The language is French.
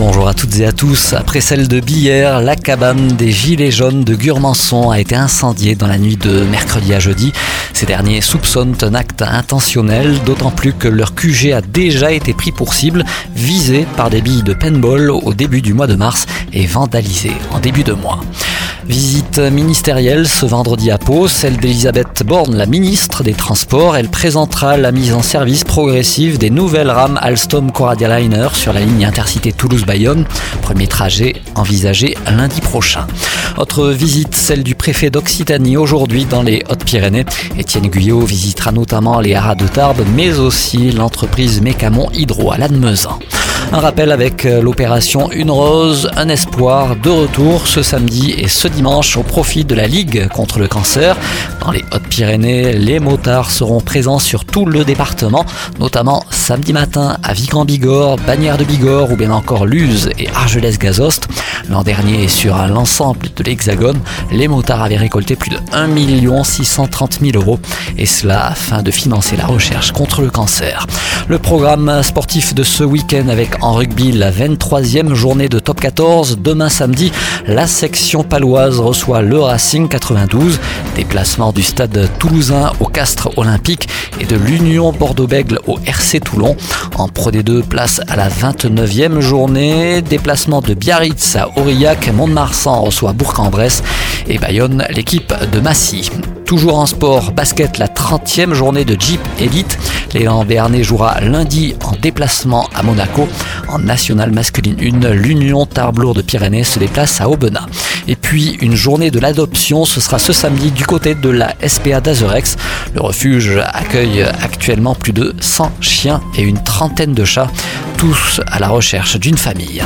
Bonjour à toutes et à tous. Après celle de Billère, la cabane des Gilets jaunes de Gurmançon a été incendiée dans la nuit de mercredi à jeudi. Ces derniers soupçonnent un acte intentionnel, d'autant plus que leur QG a déjà été pris pour cible, visé par des billes de paintball au début du mois de mars et vandalisé en début de mois. Ministérielle ce vendredi à Pau, celle d'Elisabeth Borne, la ministre des Transports. Elle présentera la mise en service progressive des nouvelles rames Alstom Coradia Liner sur la ligne intercité Toulouse-Bayonne. Premier trajet envisagé lundi prochain. Autre visite, celle du préfet d'Occitanie aujourd'hui dans les Hautes-Pyrénées. Étienne Guyot visitera notamment les haras de Tarbes, mais aussi l'entreprise Mécamon Hydro à Lannemezan. Un rappel avec euh, l'opération Une Rose, un espoir de retour ce samedi et ce dimanche au profit de la Ligue contre le cancer. Les Hautes-Pyrénées, les motards seront présents sur tout le département, notamment samedi matin à Vigan-Bigorre, Bagnères de Bigorre ou bien encore Luz et Argelès-Gazost. L'an dernier, sur l'ensemble de l'Hexagone, les motards avaient récolté plus de 1 630 000 euros et cela afin de financer la recherche contre le cancer. Le programme sportif de ce week-end avec en rugby la 23e journée de top 14. Demain samedi, la section paloise reçoit le Racing 92. Déplacement du stade toulousain au Castre Olympique et de l'Union Bordeaux-Bègle au RC Toulon. En Pro D2, place à la 29e journée. Déplacement de Biarritz à Aurillac. Mont-de-Marsan reçoit Bourg-en-Bresse et Bayonne, l'équipe de Massy. Toujours en sport, basket, la 30e journée de Jeep Elite. L'élan Béarnais jouera lundi en déplacement à Monaco. En nationale masculine 1, l'Union Tarblour de Pyrénées se déplace à Aubenas. Et puis une journée de l'adoption, ce sera ce samedi du côté de la SPA d'Azerex. Le refuge accueille actuellement plus de 100 chiens et une trentaine de chats, tous à la recherche d'une famille.